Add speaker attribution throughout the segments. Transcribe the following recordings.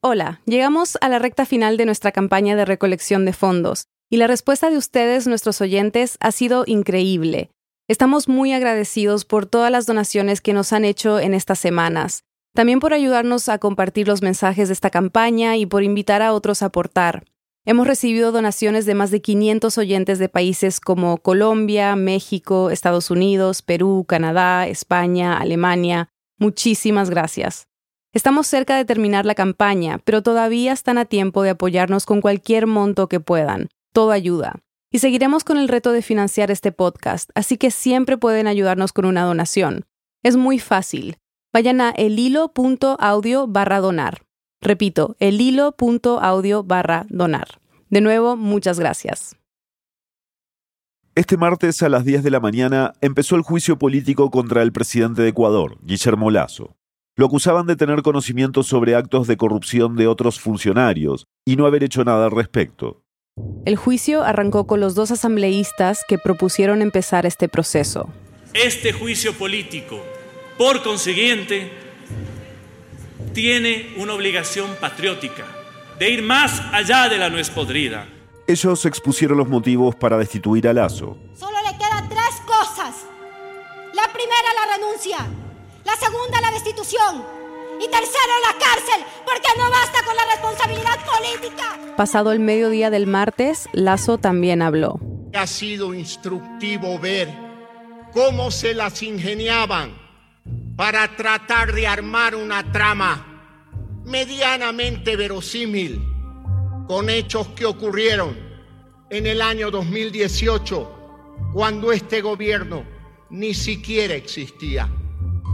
Speaker 1: Hola, llegamos a la recta final de nuestra campaña de recolección de fondos y la respuesta de ustedes, nuestros oyentes, ha sido increíble. Estamos muy agradecidos por todas las donaciones que nos han hecho en estas semanas, también por ayudarnos a compartir los mensajes de esta campaña y por invitar a otros a aportar. Hemos recibido donaciones de más de 500 oyentes de países como Colombia, México, Estados Unidos, Perú, Canadá, España, Alemania. Muchísimas gracias. Estamos cerca de terminar la campaña, pero todavía están a tiempo de apoyarnos con cualquier monto que puedan. Todo ayuda. Y seguiremos con el reto de financiar este podcast, así que siempre pueden ayudarnos con una donación. Es muy fácil. Vayan a elhilo.audio barra donar. Repito, elhilo.audio barra donar. De nuevo, muchas gracias.
Speaker 2: Este martes a las 10 de la mañana empezó el juicio político contra el presidente de Ecuador, Guillermo Lazo. Lo acusaban de tener conocimiento sobre actos de corrupción de otros funcionarios y no haber hecho nada al respecto.
Speaker 1: El juicio arrancó con los dos asambleístas que propusieron empezar este proceso.
Speaker 3: Este juicio político, por consiguiente, tiene una obligación patriótica de ir más allá de la nuez podrida.
Speaker 2: Ellos expusieron los motivos para destituir a Lazo.
Speaker 4: Solo le quedan tres cosas. La primera, la renuncia. La segunda, la destitución. Y tercero, la cárcel, porque no basta con la responsabilidad política.
Speaker 1: Pasado el mediodía del martes, Lazo también habló.
Speaker 5: Ha sido instructivo ver cómo se las ingeniaban para tratar de armar una trama medianamente verosímil con hechos que ocurrieron en el año 2018, cuando este gobierno ni siquiera existía.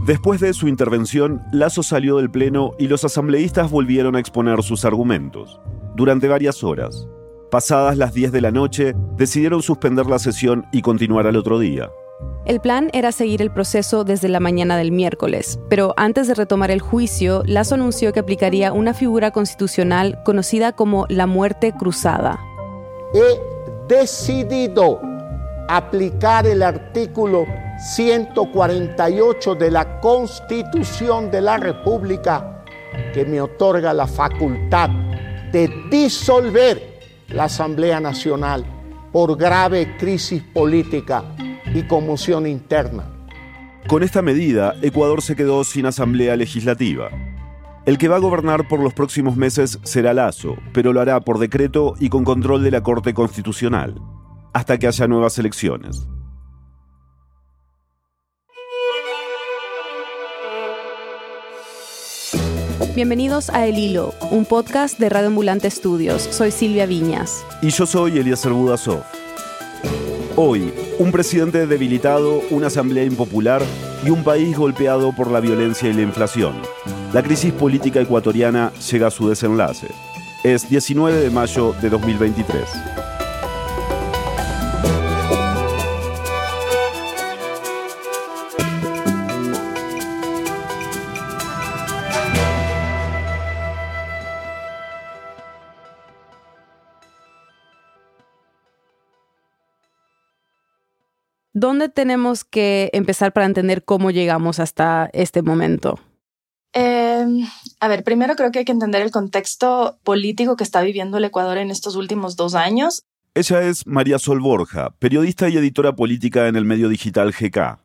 Speaker 2: Después de su intervención, Lazo salió del Pleno y los asambleístas volvieron a exponer sus argumentos. Durante varias horas. Pasadas las 10 de la noche, decidieron suspender la sesión y continuar al otro día.
Speaker 1: El plan era seguir el proceso desde la mañana del miércoles, pero antes de retomar el juicio, Lazo anunció que aplicaría una figura constitucional conocida como la muerte cruzada.
Speaker 5: He decidido aplicar el artículo 148 de la Constitución de la República que me otorga la facultad de disolver la Asamblea Nacional por grave crisis política y conmoción interna.
Speaker 2: Con esta medida, Ecuador se quedó sin asamblea legislativa. El que va a gobernar por los próximos meses será Lazo, pero lo hará por decreto y con control de la Corte Constitucional, hasta que haya nuevas elecciones.
Speaker 1: Bienvenidos a El Hilo, un podcast de Radio Ambulante Estudios. Soy Silvia Viñas.
Speaker 2: Y yo soy Eliezer Budasov. Hoy, un presidente debilitado, una asamblea impopular y un país golpeado por la violencia y la inflación. La crisis política ecuatoriana llega a su desenlace. Es 19 de mayo de 2023.
Speaker 1: ¿Dónde tenemos que empezar para entender cómo llegamos hasta este momento?
Speaker 6: Eh, a ver, primero creo que hay que entender el contexto político que está viviendo el Ecuador en estos últimos dos años.
Speaker 2: Ella es María Sol Borja, periodista y editora política en el medio digital GK.
Speaker 6: Ha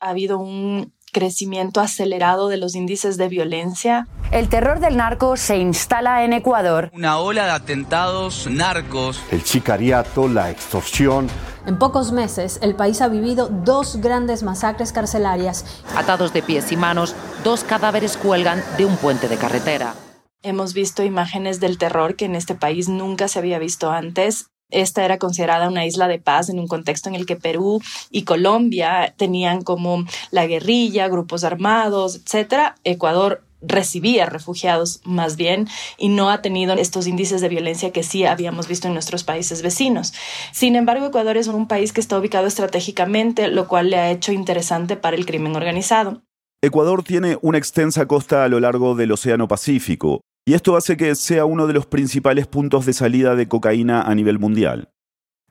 Speaker 6: habido un crecimiento acelerado de los índices de violencia.
Speaker 7: El terror del narco se instala en Ecuador.
Speaker 8: Una ola de atentados narcos.
Speaker 9: El sicariato, la extorsión.
Speaker 10: En pocos meses, el país ha vivido dos grandes masacres carcelarias.
Speaker 11: Atados de pies y manos, dos cadáveres cuelgan de un puente de carretera.
Speaker 6: Hemos visto imágenes del terror que en este país nunca se había visto antes. Esta era considerada una isla de paz en un contexto en el que Perú y Colombia tenían como la guerrilla, grupos armados, etc. Ecuador recibía refugiados más bien y no ha tenido estos índices de violencia que sí habíamos visto en nuestros países vecinos. Sin embargo, Ecuador es un país que está ubicado estratégicamente, lo cual le ha hecho interesante para el crimen organizado.
Speaker 2: Ecuador tiene una extensa costa a lo largo del Océano Pacífico, y esto hace que sea uno de los principales puntos de salida de cocaína a nivel mundial.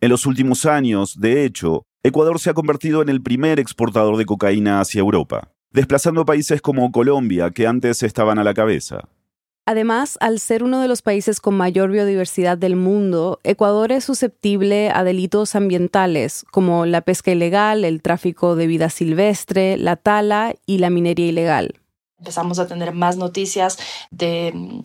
Speaker 2: En los últimos años, de hecho, Ecuador se ha convertido en el primer exportador de cocaína hacia Europa, desplazando países como Colombia, que antes estaban a la cabeza.
Speaker 1: Además, al ser uno de los países con mayor biodiversidad del mundo, Ecuador es susceptible a delitos ambientales como la pesca ilegal, el tráfico de vida silvestre, la tala y la minería ilegal.
Speaker 6: Empezamos a tener más noticias de mm,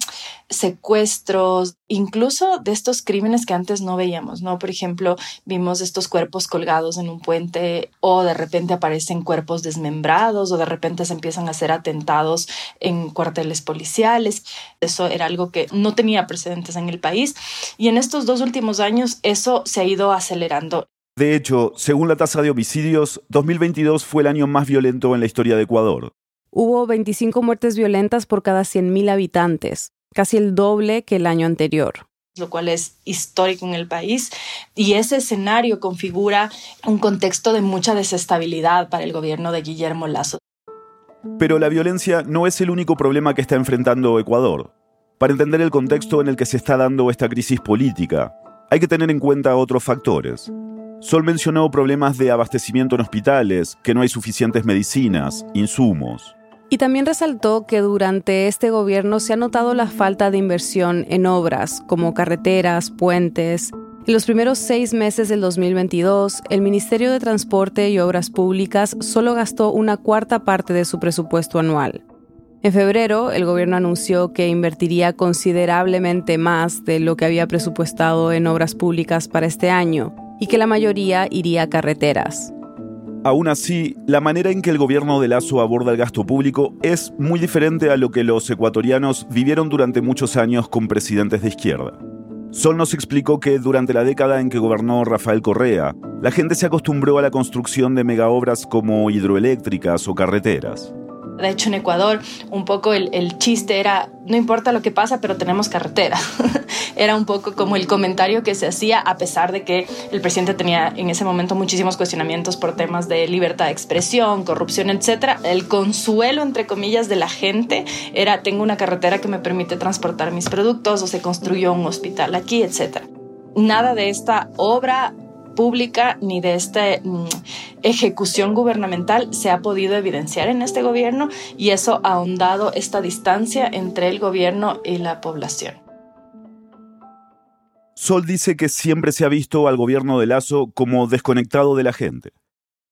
Speaker 6: secuestros, incluso de estos crímenes que antes no veíamos, ¿no? Por ejemplo, vimos estos cuerpos colgados en un puente o de repente aparecen cuerpos desmembrados o de repente se empiezan a hacer atentados en cuarteles policiales. Eso era algo que no tenía precedentes en el país y en estos dos últimos años eso se ha ido acelerando.
Speaker 2: De hecho, según la tasa de homicidios, 2022 fue el año más violento en la historia de Ecuador
Speaker 1: hubo 25 muertes violentas por cada 100.000 habitantes, casi el doble que el año anterior
Speaker 6: lo cual es histórico en el país, y ese escenario configura un contexto de mucha desestabilidad para el gobierno de Guillermo Lazo.
Speaker 2: Pero la violencia no es el único problema que está enfrentando Ecuador. Para entender el contexto en el que se está dando esta crisis política, hay que tener en cuenta otros factores. Sol mencionó problemas de abastecimiento en hospitales, que no hay suficientes medicinas, insumos.
Speaker 1: Y también resaltó que durante este gobierno se ha notado la falta de inversión en obras como carreteras, puentes. En los primeros seis meses del 2022, el Ministerio de Transporte y Obras Públicas solo gastó una cuarta parte de su presupuesto anual. En febrero, el gobierno anunció que invertiría considerablemente más de lo que había presupuestado en obras públicas para este año y que la mayoría iría a carreteras.
Speaker 2: Aún así, la manera en que el gobierno de Lazo aborda el gasto público es muy diferente a lo que los ecuatorianos vivieron durante muchos años con presidentes de izquierda. Sol nos explicó que durante la década en que gobernó Rafael Correa, la gente se acostumbró a la construcción de megaobras como hidroeléctricas o carreteras.
Speaker 6: De hecho, en Ecuador un poco el, chiste era, no importa lo que pasa, pero tenemos carretera. era un poco como el comentario que se hacía a pesar de que el presidente tenía en ese momento muchísimos cuestionamientos por temas de libertad de expresión, corrupción, etc. El consuelo, entre comillas, de la gente era, tengo una carretera que me permite transportar mis productos o se construyó un hospital aquí, etc. Nada de esta obra pública ni de esta mm, ejecución gubernamental se ha podido evidenciar en este gobierno y eso ha ahondado esta distancia entre el gobierno y la población.
Speaker 2: Sol dice que siempre se ha visto al gobierno de Lazo como desconectado de la gente.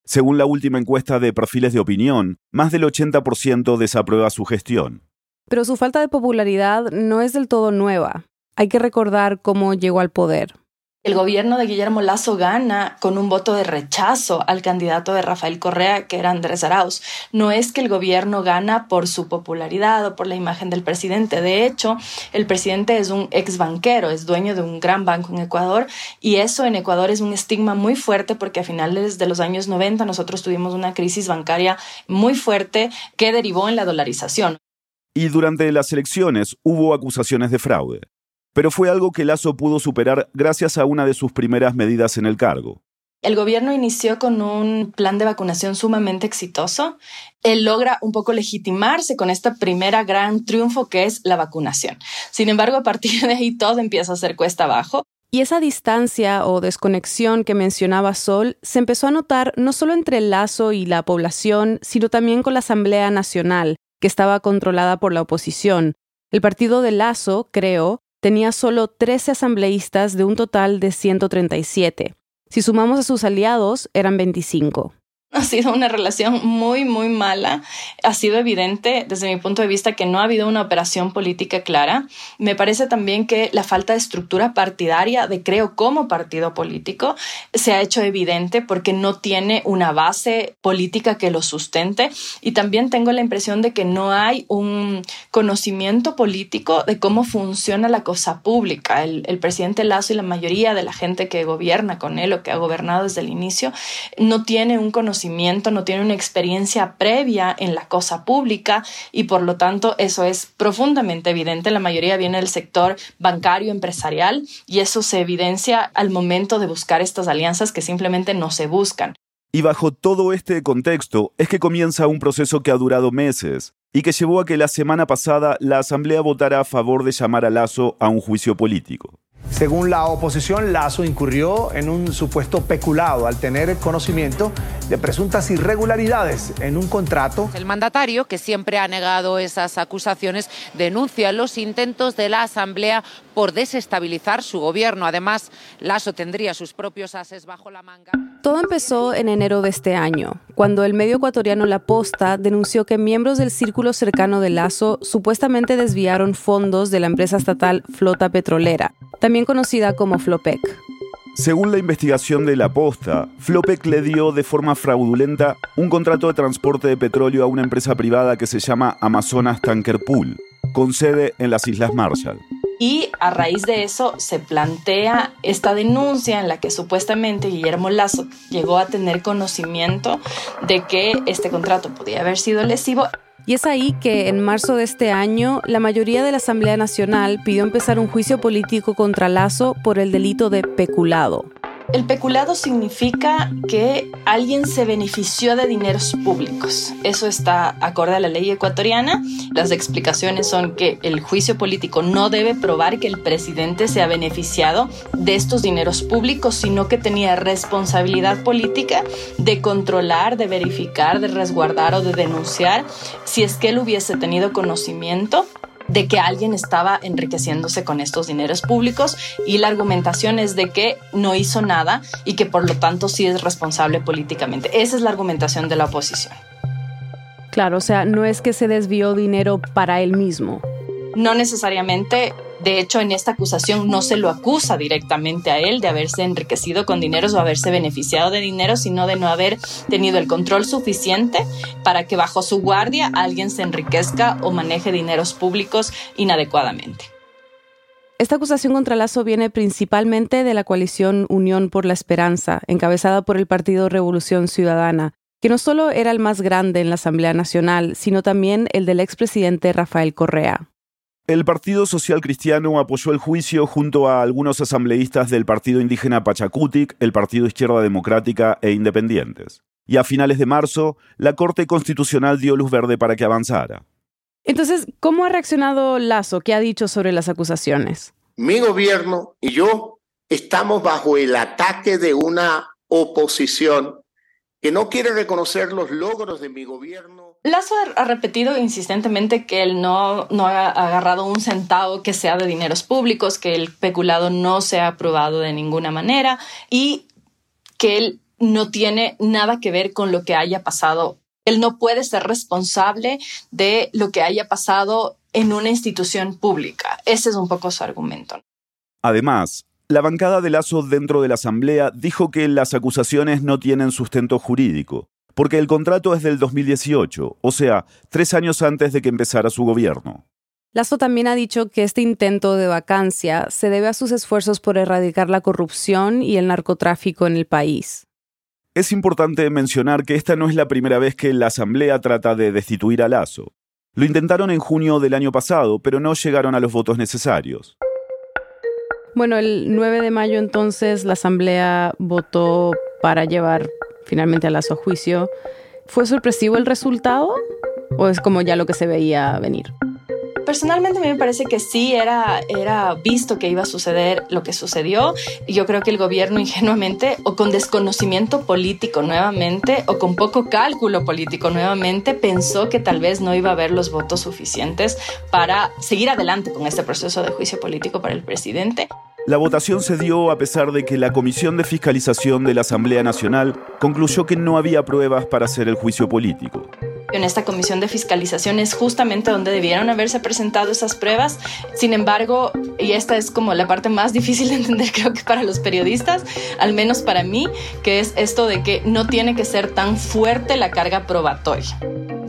Speaker 2: Según la última encuesta de perfiles de opinión, más del 80% desaprueba su gestión.
Speaker 1: Pero su falta de popularidad no es del todo nueva. Hay que recordar cómo llegó al poder.
Speaker 6: El gobierno de Guillermo Lazo gana con un voto de rechazo al candidato de Rafael Correa, que era Andrés Arauz. No es que el gobierno gana por su popularidad o por la imagen del presidente. De hecho, el presidente es un ex banquero, es dueño de un gran banco en Ecuador y eso en Ecuador es un estigma muy fuerte porque a finales de los años 90 nosotros tuvimos una crisis bancaria muy fuerte que derivó en la dolarización.
Speaker 2: Y durante las elecciones hubo acusaciones de fraude pero fue algo que Lazo pudo superar gracias a una de sus primeras medidas en el cargo.
Speaker 6: El gobierno inició con un plan de vacunación sumamente exitoso. Él logra un poco legitimarse con esta primera gran triunfo que es la vacunación. Sin embargo, a partir de ahí todo empieza a ser cuesta abajo.
Speaker 1: Y esa distancia o desconexión que mencionaba Sol se empezó a notar no solo entre el Lazo y la población, sino también con la Asamblea Nacional, que estaba controlada por la oposición. El partido de Lazo, creo, tenía solo 13 asambleístas de un total de 137. Si sumamos a sus aliados, eran 25.
Speaker 6: Ha sido una relación muy, muy mala. Ha sido evidente desde mi punto de vista que no ha habido una operación política clara. Me parece también que la falta de estructura partidaria de Creo como partido político se ha hecho evidente porque no tiene una base política que lo sustente. Y también tengo la impresión de que no hay un conocimiento político de cómo funciona la cosa pública. El, el presidente Lazo y la mayoría de la gente que gobierna con él o que ha gobernado desde el inicio no tiene un conocimiento no tiene una experiencia previa en la cosa pública y por lo tanto eso es profundamente evidente. La mayoría viene del sector bancario, empresarial y eso se evidencia al momento de buscar estas alianzas que simplemente no se buscan.
Speaker 2: Y bajo todo este contexto es que comienza un proceso que ha durado meses y que llevó a que la semana pasada la Asamblea votara a favor de llamar a Lazo a un juicio político.
Speaker 12: Según la oposición, Lazo incurrió en un supuesto peculado al tener conocimiento de presuntas irregularidades en un contrato.
Speaker 11: El mandatario, que siempre ha negado esas acusaciones, denuncia los intentos de la Asamblea por desestabilizar su gobierno. Además, Lasso tendría sus propios ases bajo la manga.
Speaker 1: Todo empezó en enero de este año, cuando el medio ecuatoriano La Posta denunció que miembros del círculo cercano de Lazo supuestamente desviaron fondos de la empresa estatal Flota Petrolera, también conocida como Flopec.
Speaker 2: Según la investigación de La Posta, Flopec le dio de forma fraudulenta un contrato de transporte de petróleo a una empresa privada que se llama Amazonas Tanker Pool, con sede en las Islas Marshall.
Speaker 6: Y a raíz de eso se plantea esta denuncia en la que supuestamente Guillermo Lazo llegó a tener conocimiento de que este contrato podía haber sido lesivo.
Speaker 1: Y es ahí que en marzo de este año la mayoría de la Asamblea Nacional pidió empezar un juicio político contra Lazo por el delito de peculado.
Speaker 6: El peculado significa que alguien se benefició de dineros públicos. Eso está acorde a la ley ecuatoriana. Las explicaciones son que el juicio político no debe probar que el presidente se ha beneficiado de estos dineros públicos, sino que tenía responsabilidad política de controlar, de verificar, de resguardar o de denunciar si es que él hubiese tenido conocimiento de que alguien estaba enriqueciéndose con estos dineros públicos y la argumentación es de que no hizo nada y que por lo tanto sí es responsable políticamente. Esa es la argumentación de la oposición.
Speaker 1: Claro, o sea, no es que se desvió dinero para él mismo.
Speaker 6: No necesariamente de hecho, en esta acusación no se lo acusa directamente a él de haberse enriquecido con dineros o haberse beneficiado de dinero, sino de no haber tenido el control suficiente para que bajo su guardia alguien se enriquezca o maneje dineros públicos inadecuadamente.
Speaker 1: Esta acusación contra Lazo viene principalmente de la coalición Unión por la Esperanza, encabezada por el Partido Revolución Ciudadana, que no solo era el más grande en la Asamblea Nacional, sino también el del expresidente Rafael Correa.
Speaker 2: El Partido Social Cristiano apoyó el juicio junto a algunos asambleístas del Partido Indígena Pachacutic, el Partido Izquierda Democrática e Independientes. Y a finales de marzo, la Corte Constitucional dio luz verde para que avanzara.
Speaker 1: Entonces, ¿cómo ha reaccionado Lazo? ¿Qué ha dicho sobre las acusaciones?
Speaker 5: Mi gobierno y yo estamos bajo el ataque de una oposición que no quiere reconocer los logros de mi gobierno.
Speaker 6: Lazo ha repetido insistentemente que él no, no ha agarrado un centavo que sea de dineros públicos, que el peculado no se ha aprobado de ninguna manera y que él no tiene nada que ver con lo que haya pasado. Él no puede ser responsable de lo que haya pasado en una institución pública. Ese es un poco su argumento.
Speaker 2: Además, la bancada de Lazo dentro de la Asamblea dijo que las acusaciones no tienen sustento jurídico, porque el contrato es del 2018, o sea, tres años antes de que empezara su gobierno.
Speaker 1: Lazo también ha dicho que este intento de vacancia se debe a sus esfuerzos por erradicar la corrupción y el narcotráfico en el país.
Speaker 2: Es importante mencionar que esta no es la primera vez que la Asamblea trata de destituir a Lazo. Lo intentaron en junio del año pasado, pero no llegaron a los votos necesarios.
Speaker 1: Bueno, el 9 de mayo entonces la Asamblea votó para llevar finalmente a Lazo juicio. ¿Fue sorpresivo el resultado o es como ya lo que se veía venir?
Speaker 6: Personalmente a mí me parece que sí era, era visto que iba a suceder lo que sucedió. Yo creo que el gobierno ingenuamente o con desconocimiento político nuevamente o con poco cálculo político nuevamente pensó que tal vez no iba a haber los votos suficientes para seguir adelante con este proceso de juicio político para el presidente.
Speaker 2: La votación se dio a pesar de que la Comisión de Fiscalización de la Asamblea Nacional concluyó que no había pruebas para hacer el juicio político.
Speaker 6: En esta comisión de fiscalización es justamente donde debieron haberse presentado esas pruebas. Sin embargo, y esta es como la parte más difícil de entender creo que para los periodistas, al menos para mí, que es esto de que no tiene que ser tan fuerte la carga probatoria.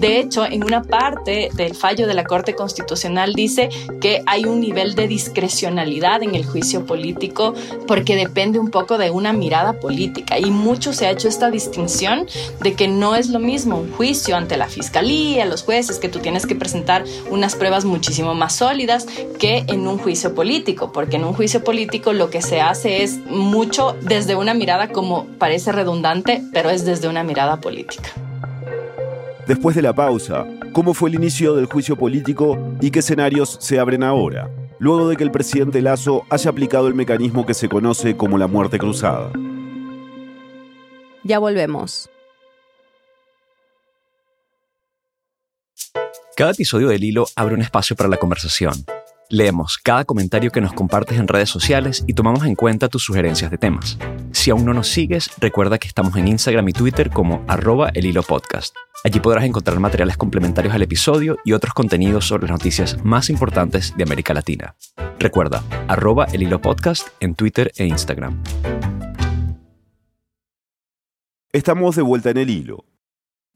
Speaker 6: De hecho, en una parte del fallo de la Corte Constitucional dice que hay un nivel de discrecionalidad en el juicio político porque depende un poco de una mirada política y mucho se ha hecho esta distinción de que no es lo mismo un juicio ante la fiscalía, los jueces, que tú tienes que presentar unas pruebas muchísimo más sólidas que en un juicio político, porque en un juicio político lo que se hace es mucho desde una mirada como parece redundante, pero es desde una mirada política.
Speaker 2: Después de la pausa, ¿cómo fue el inicio del juicio político y qué escenarios se abren ahora? luego de que el presidente Lazo haya aplicado el mecanismo que se conoce como la muerte cruzada.
Speaker 1: Ya volvemos.
Speaker 13: Cada episodio del Hilo abre un espacio para la conversación. Leemos cada comentario que nos compartes en redes sociales y tomamos en cuenta tus sugerencias de temas. Si aún no nos sigues, recuerda que estamos en Instagram y Twitter como arroba el hilo podcast. Allí podrás encontrar materiales complementarios al episodio y otros contenidos sobre las noticias más importantes de América Latina. Recuerda, arroba el hilo podcast en Twitter e Instagram.
Speaker 2: Estamos de vuelta en el hilo.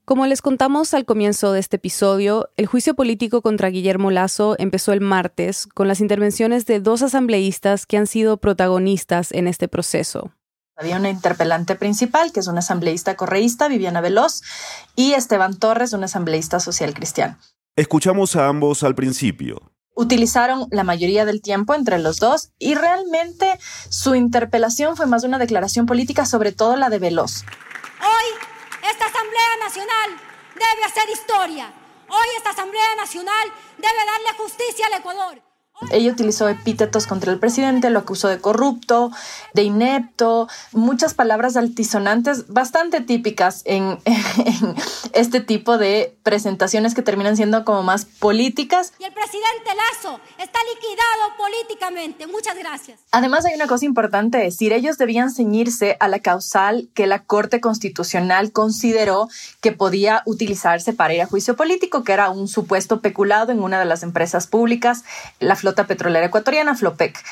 Speaker 1: Como les contamos al comienzo de este episodio, el juicio político contra Guillermo Lazo empezó el martes con las intervenciones de dos asambleístas que han sido protagonistas en este proceso.
Speaker 6: Había una interpelante principal, que es una asambleísta correísta, Viviana Veloz, y Esteban Torres, un asambleísta social cristiano.
Speaker 2: Escuchamos a ambos al principio.
Speaker 6: Utilizaron la mayoría del tiempo entre los dos y realmente su interpelación fue más una declaración política, sobre todo la de Veloz.
Speaker 4: Asamblea Nacional debe hacer historia. Hoy esta Asamblea Nacional debe darle justicia al Ecuador.
Speaker 6: Ella utilizó epítetos contra el presidente, lo acusó de corrupto, de inepto, muchas palabras altisonantes bastante típicas en, en, este tipo de presentaciones que terminan siendo como más políticas.
Speaker 4: Y el presidente Lazo está liquidado políticamente. Muchas gracias.
Speaker 6: Además hay una cosa importante decir, ellos debían ceñirse a la causal que la Corte Constitucional consideró que podía utilizarse para ir a juicio político, que era un supuesto peculado en una de las empresas públicas, la flota petrolera ecuatoriana, Flopec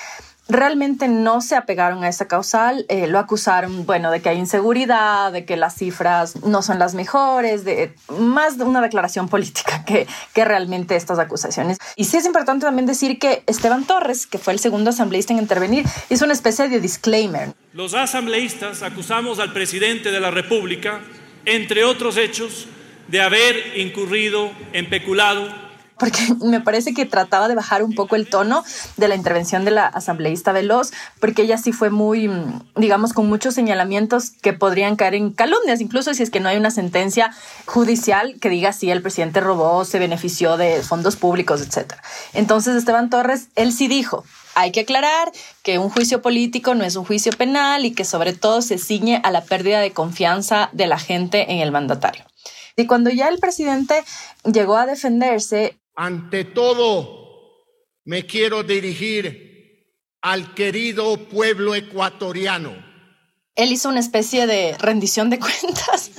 Speaker 6: realmente no se apegaron a esa causal, eh, lo acusaron, bueno, de que hay inseguridad, de que las cifras no son las mejores, de más de una declaración política que, que realmente estas acusaciones. Y sí es importante también decir que Esteban Torres, que fue el segundo asambleísta en intervenir, hizo una especie de disclaimer.
Speaker 3: Los asambleístas acusamos al presidente de la República, entre otros hechos, de haber incurrido en peculado
Speaker 6: porque me parece que trataba de bajar un poco el tono de la intervención de la asambleísta Veloz, porque ella sí fue muy, digamos, con muchos señalamientos que podrían caer en calumnias, incluso si es que no hay una sentencia judicial que diga si el presidente robó, se benefició de fondos públicos, etc. Entonces Esteban Torres, él sí dijo, hay que aclarar que un juicio político no es un juicio penal y que sobre todo se ciñe a la pérdida de confianza de la gente en el mandatario. Y cuando ya el presidente llegó a defenderse,
Speaker 5: ante todo, me quiero dirigir al querido pueblo ecuatoriano.
Speaker 6: Él hizo una especie de rendición de cuentas,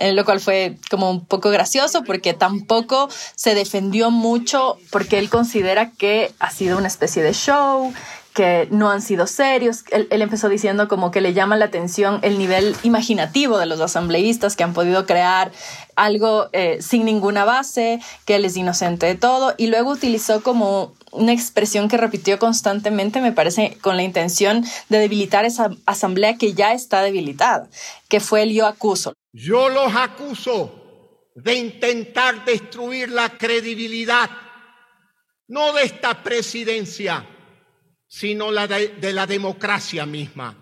Speaker 6: lo cual fue como un poco gracioso porque tampoco se defendió mucho porque él considera que ha sido una especie de show, que no han sido serios. Él, empezó diciendo como que le llama la atención el nivel imaginativo de los asambleístas que han podido crear algo eh, sin ninguna base, que él es inocente de todo, y luego utilizó como una expresión que repitió constantemente, me parece, con la intención de debilitar esa asamblea que ya está debilitada, que fue el yo acuso.
Speaker 5: Yo los acuso de intentar destruir la credibilidad, no de esta presidencia, sino la de, la democracia misma.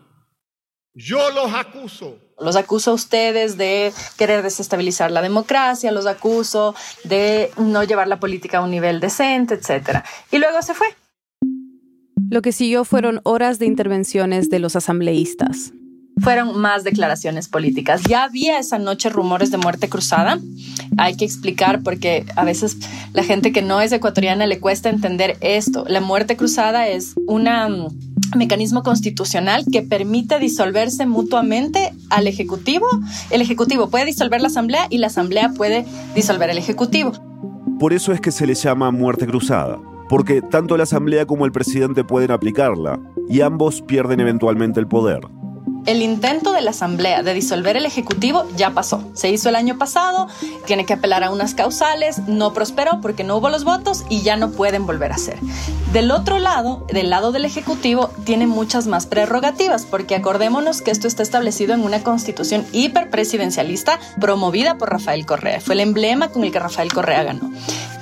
Speaker 5: Yo los acuso.
Speaker 6: Los acuso a ustedes de querer desestabilizar la democracia, los acuso de no llevar la política a un nivel decente, etc. Y luego se fue.
Speaker 1: Lo que siguió fueron horas de intervenciones de los asambleístas
Speaker 6: fueron más declaraciones políticas. Ya había esa noche rumores de muerte cruzada. Hay que explicar porque a veces la gente que no es ecuatoriana le cuesta entender esto. La muerte cruzada es un mecanismo constitucional que permite disolverse mutuamente al Ejecutivo. El Ejecutivo puede disolver la Asamblea y la Asamblea puede disolver el Ejecutivo.
Speaker 2: Por eso es que se le llama muerte cruzada, porque tanto la Asamblea como el presidente pueden aplicarla y ambos pierden eventualmente el poder.
Speaker 6: El intento de la Asamblea de disolver el Ejecutivo ya pasó. Se hizo el año pasado, tiene que apelar a unas causales, no prosperó porque no hubo los votos y ya no pueden volver a hacer. Del otro lado, del lado del Ejecutivo, tiene muchas más prerrogativas porque acordémonos que esto está establecido en una constitución hiperpresidencialista promovida por Rafael Correa. Fue el emblema con el que Rafael Correa ganó.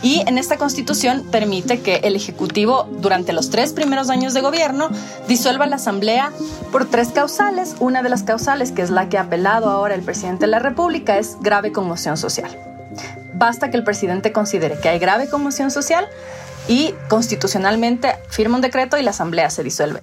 Speaker 6: Y en esta constitución permite que el Ejecutivo, durante los tres primeros años de gobierno, disuelva la Asamblea por tres causales. Una de las causales, que es la que ha apelado ahora el presidente de la República, es grave conmoción social. Basta que el presidente considere que hay grave conmoción social y constitucionalmente firma un decreto y la asamblea se disuelve.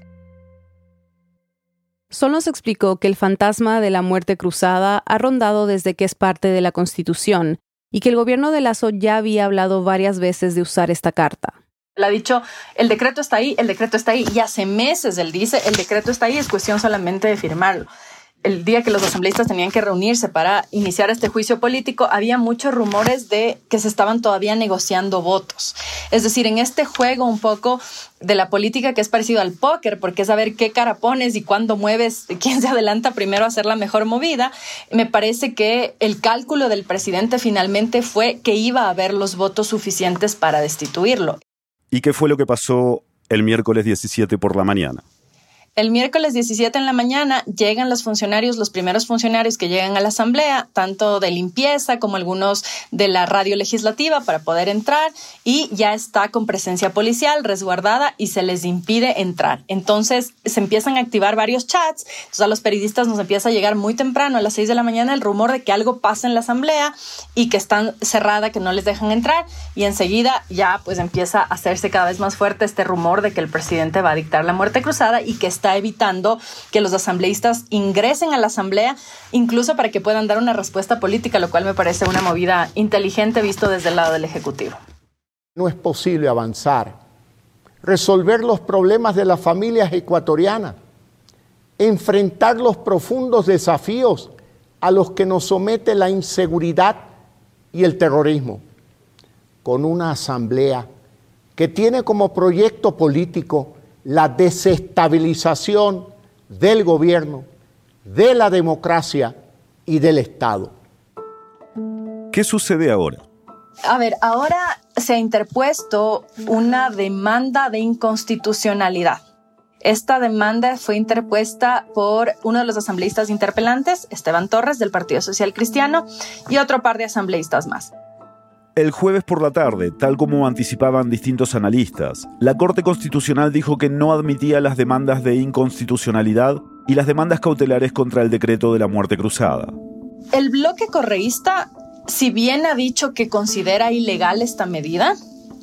Speaker 1: Sol nos explicó que el fantasma de la muerte cruzada ha rondado desde que es parte de la Constitución y que el gobierno de Lazo ya había hablado varias veces de usar esta carta.
Speaker 6: Él ha dicho, el decreto está ahí, el decreto está ahí, y hace meses él dice, el decreto está ahí, es cuestión solamente de firmarlo el día que los asambleístas tenían que reunirse para iniciar este juicio político, había muchos rumores de que se estaban todavía negociando votos. Es decir, en este juego un poco de la política que es parecido al póker, porque es saber qué cara pones y cuándo mueves, quién se adelanta primero a hacer la mejor movida, me parece que el cálculo del presidente finalmente fue que iba a haber los votos suficientes para destituirlo.
Speaker 2: ¿Y qué fue lo que pasó el miércoles 17 por la mañana?
Speaker 6: El miércoles 17 en la mañana llegan los funcionarios, los primeros funcionarios que llegan a la asamblea, tanto de limpieza como algunos de la radio legislativa para poder entrar y ya está con presencia policial resguardada y se les impide entrar. Entonces se empiezan a activar varios chats, entonces a los periodistas nos empieza a llegar muy temprano a las 6 de la mañana el rumor de que algo pasa en la asamblea y que están cerrada, que no les dejan entrar y enseguida ya pues empieza a hacerse cada vez más fuerte este rumor de que el presidente va a dictar la muerte cruzada y que está está evitando que los asambleístas ingresen a la asamblea, incluso para que puedan dar una respuesta política, lo cual me parece una movida inteligente visto desde el lado del Ejecutivo.
Speaker 5: No es posible avanzar, resolver los problemas de las familias ecuatorianas, enfrentar los profundos desafíos a los que nos somete la inseguridad y el terrorismo, con una asamblea que tiene como proyecto político la desestabilización del gobierno, de la democracia y del Estado.
Speaker 2: ¿Qué sucede ahora?
Speaker 6: A ver, ahora se ha interpuesto una demanda de inconstitucionalidad. Esta demanda fue interpuesta por uno de los asambleístas interpelantes, Esteban Torres, del Partido Social Cristiano, y otro par de asambleístas más.
Speaker 2: El jueves por la tarde, tal como anticipaban distintos analistas, la Corte Constitucional dijo que no admitía las demandas de inconstitucionalidad y las demandas cautelares contra el decreto de la muerte cruzada.
Speaker 6: El bloque correísta, si bien ha dicho que considera ilegal esta medida,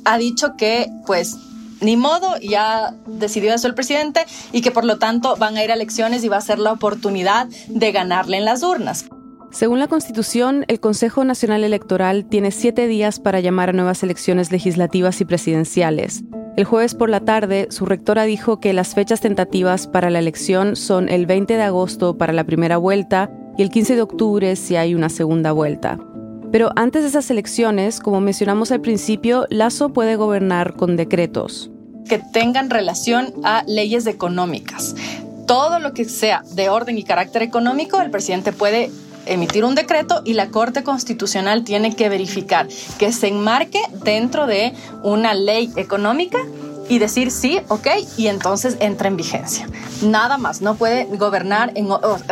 Speaker 6: ha dicho que, pues, ni modo, ya decidió eso el presidente y que por lo tanto van a ir a elecciones y va a ser la oportunidad de ganarle en las urnas.
Speaker 1: Según la Constitución, el Consejo Nacional Electoral tiene siete días para llamar a nuevas elecciones legislativas y presidenciales. El jueves por la tarde, su rectora dijo que las fechas tentativas para la elección son el 20 de agosto para la primera vuelta y el 15 de octubre si hay una segunda vuelta. Pero antes de esas elecciones, como mencionamos al principio, Lazo puede gobernar con decretos.
Speaker 6: Que tengan relación a leyes económicas. Todo lo que sea de orden y carácter económico, el presidente puede emitir un decreto y la Corte Constitucional tiene que verificar que se enmarque dentro de una ley económica y decir sí, ok, y entonces entra en vigencia. Nada más, no puede gobernar en,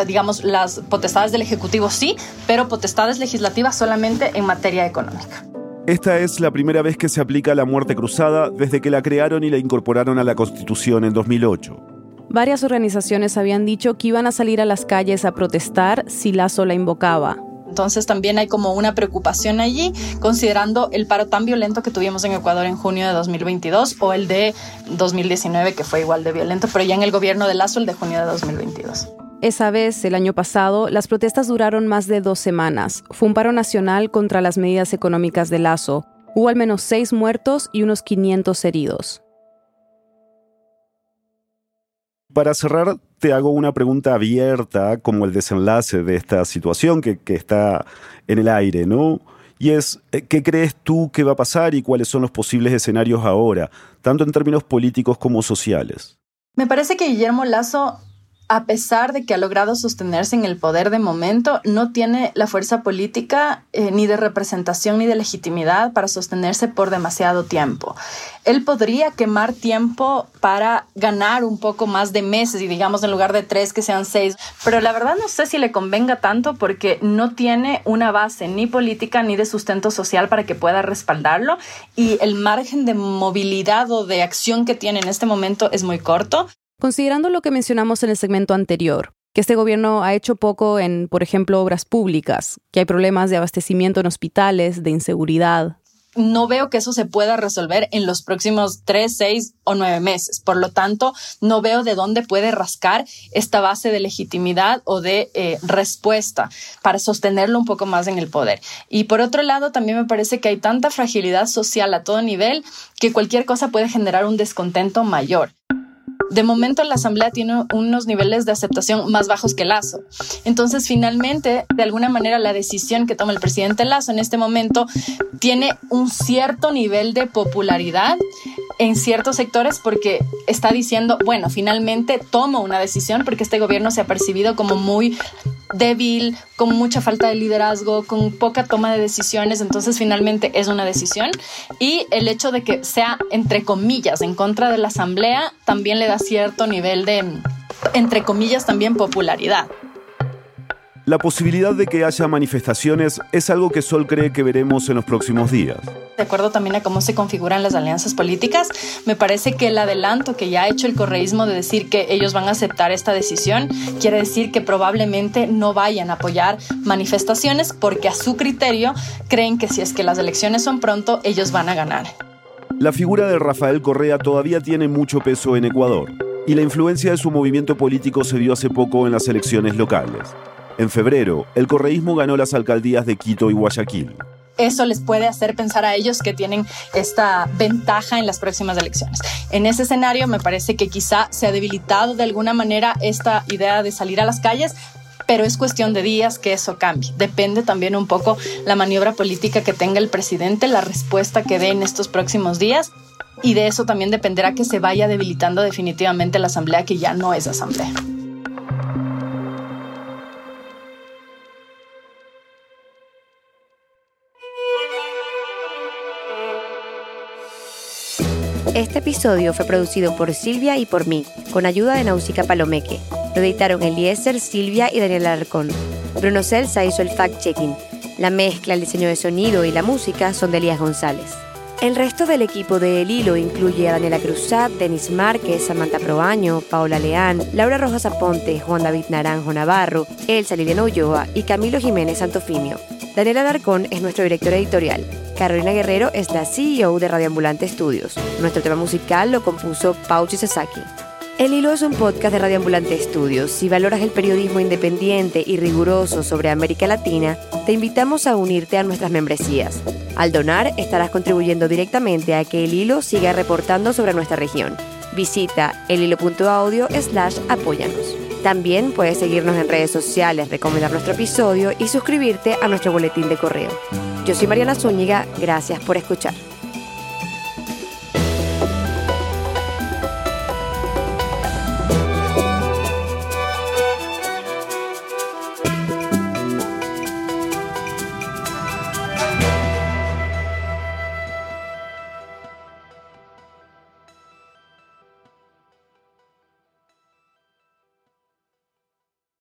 Speaker 6: digamos, las potestades del Ejecutivo sí, pero potestades legislativas solamente en materia económica.
Speaker 2: Esta es la primera vez que se aplica la muerte cruzada desde que la crearon y la incorporaron a la Constitución en 2008
Speaker 1: varias organizaciones habían dicho que iban a salir a las calles a protestar si Lazo la invocaba.
Speaker 6: Entonces también hay como una preocupación allí, considerando el paro tan violento que tuvimos en Ecuador en junio de 2022 o el de 2019 que fue igual de violento, pero ya en el gobierno de Lazo el de junio de 2022.
Speaker 1: Esa vez, el año pasado, las protestas duraron más de dos semanas. Fue un paro nacional contra las medidas económicas de Lazo. Hubo al menos seis muertos y unos 500 heridos.
Speaker 2: Para cerrar, te hago una pregunta abierta como el desenlace de esta situación que, está en el aire, ¿no? Y es, eh, ¿qué crees tú que va a pasar y cuáles son los posibles escenarios ahora, tanto en términos políticos como sociales?
Speaker 6: Me parece que Guillermo Lazo a pesar de que ha logrado sostenerse en el poder de momento, no tiene la fuerza política eh, ni de representación ni de legitimidad para sostenerse por demasiado tiempo. Él podría quemar tiempo para ganar un poco más de meses y digamos en lugar de tres que sean seis, pero la verdad no sé si le convenga tanto porque no tiene una base ni política ni de sustento social para que pueda respaldarlo y el margen de movilidad o de acción que tiene en este momento es muy corto.
Speaker 1: Considerando lo que mencionamos en el segmento anterior, que este gobierno ha hecho poco en, por ejemplo, obras públicas, que hay problemas de abastecimiento en hospitales, de inseguridad.
Speaker 6: no veo que eso se pueda resolver en los próximos tres, seis o nueve meses. Por lo tanto, no veo de dónde puede rascar esta base de legitimidad o de eh, respuesta para sostenerlo un poco más en el poder. Y por otro lado, también me parece que hay tanta fragilidad social a todo nivel que cualquier cosa puede generar un descontento mayor de momento la Asamblea tiene unos niveles de aceptación más bajos que Lazo. Entonces, finalmente, de alguna manera, la decisión que toma el presidente Lazo en este momento tiene un cierto nivel de popularidad en ciertos sectores porque está diciendo, bueno, finalmente tomo una decisión porque este gobierno se ha percibido como muy débil, con mucha falta de liderazgo, con poca toma de decisiones, entonces finalmente es una decisión. Y el hecho de que sea, entre comillas, en contra de la Asamblea, también le da cierto nivel de, entre comillas, también popularidad.
Speaker 2: La posibilidad de que haya manifestaciones es algo que Sol cree que veremos en los próximos días.
Speaker 6: De acuerdo también a cómo se configuran las alianzas políticas, me parece que el adelanto que ya ha hecho el correísmo de decir que ellos van a aceptar esta decisión quiere decir que probablemente no vayan a apoyar manifestaciones porque a su criterio creen que si es que las elecciones son pronto, ellos van a ganar.
Speaker 2: La figura de Rafael Correa todavía tiene mucho peso en Ecuador y la influencia de su movimiento político se vio hace poco en las elecciones locales. En febrero, el correísmo ganó las alcaldías de Quito y Guayaquil.
Speaker 6: Eso les puede hacer pensar a ellos que tienen esta ventaja en las próximas elecciones. En ese escenario me parece que quizá se ha debilitado de alguna manera esta idea de salir a las calles, pero es cuestión de días que eso cambie. Depende también un poco la maniobra política que tenga el presidente, la respuesta que dé en estos próximos días. Y de eso también dependerá que se vaya debilitando definitivamente la asamblea, que ya no es asamblea.
Speaker 14: Este episodio fue producido por Silvia y por mí, con ayuda de Nausica Palomeque. Lo editaron Eliezer, Silvia y Daniel Alarcón. Bruno Celsa hizo el fact-checking. La mezcla, el diseño de sonido y la música son de Elías González. El resto del equipo de El Hilo incluye a Daniela Cruzat, Denis Márquez, Samantha Proaño, Paola Leán, Laura Rojas Aponte, Juan David Naranjo Navarro, Elsa Liliana Ulloa y Camilo Jiménez Santofimio. Daniela Alarcón es nuestro director editorial. Carolina Guerrero es la CEO de Radioambulante Estudios. Nuestro tema musical lo compuso Pauchi Sasaki. El Hilo es un podcast de Radioambulante Estudios. Si valoras el periodismo independiente y riguroso sobre América Latina, te invitamos a unirte a nuestras membresías. Al donar, estarás contribuyendo directamente a que El Hilo siga reportando sobre nuestra región. Visita elhilo.audio slash apóyanos. También puedes seguirnos en redes sociales, recomendar nuestro episodio y suscribirte a nuestro boletín de correo. Yo soy Mariana Zúñiga, gracias por escuchar.